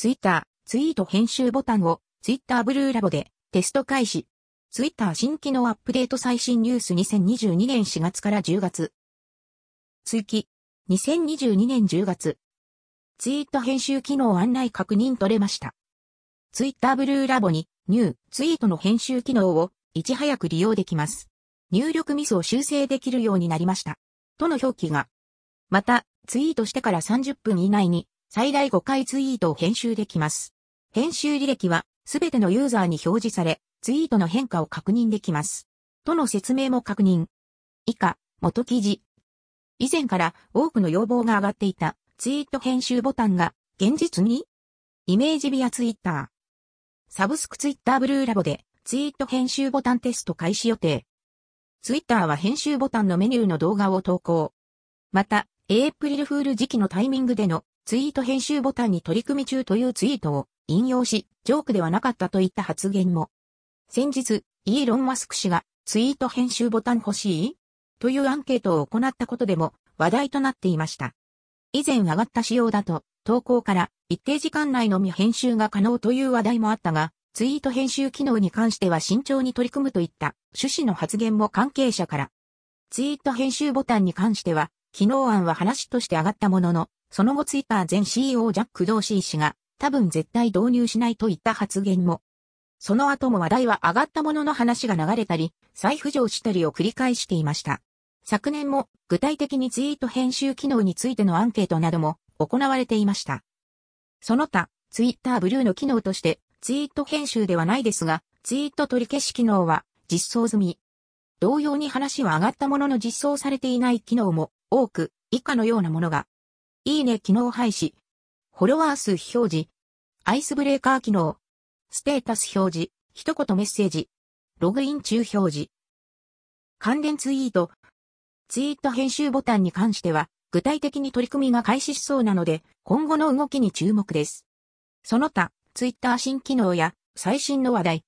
ツイッター、ツイート編集ボタンを、ツイッターブルーラボでテスト開始。ツイッター新機能アップデート最新ニュース2022年4月から10月。追記。2022年10月。ツイート編集機能案内確認取れました。ツイッターブルーラボにニューツイートの編集機能をいち早く利用できます。入力ミスを修正できるようになりました。との表記が。また、ツイートしてから30分以内に最大5回ツイートを編集できます。編集履歴はすべてのユーザーに表示され、ツイートの変化を確認できます。との説明も確認。以下、元記事。以前から多くの要望が上がっていたツイート編集ボタンが現実にイメージビアツイッター。サブスクツイッターブルーラボでツイート編集ボタンテスト開始予定。ツイッターは編集ボタンのメニューの動画を投稿。また、エイプリルフール時期のタイミングでのツイート編集ボタンに取り組み中というツイートを引用し、ジョークではなかったといった発言も。先日、イーロン・マスク氏がツイート編集ボタン欲しいというアンケートを行ったことでも話題となっていました。以前上がった仕様だと、投稿から一定時間内のみ編集が可能という話題もあったが、ツイート編集機能に関しては慎重に取り組むといった趣旨の発言も関係者から。ツイート編集ボタンに関しては、機能案は話として上がったものの、その後ツイッター前 CEO ジャック・ドーシー氏が多分絶対導入しないといった発言も。その後も話題は上がったものの話が流れたり、再浮上したりを繰り返していました。昨年も具体的にツイート編集機能についてのアンケートなども行われていました。その他、ツイッターブルーの機能としてツイート編集ではないですが、ツイート取り消し機能は実装済み。同様に話は上がったものの実装されていない機能も多く、以下のようなものがいいね機能廃止。フォロワー数表示。アイスブレーカー機能。ステータス表示。一言メッセージ。ログイン中表示。関連ツイート。ツイート編集ボタンに関しては、具体的に取り組みが開始しそうなので、今後の動きに注目です。その他、ツイッター新機能や最新の話題、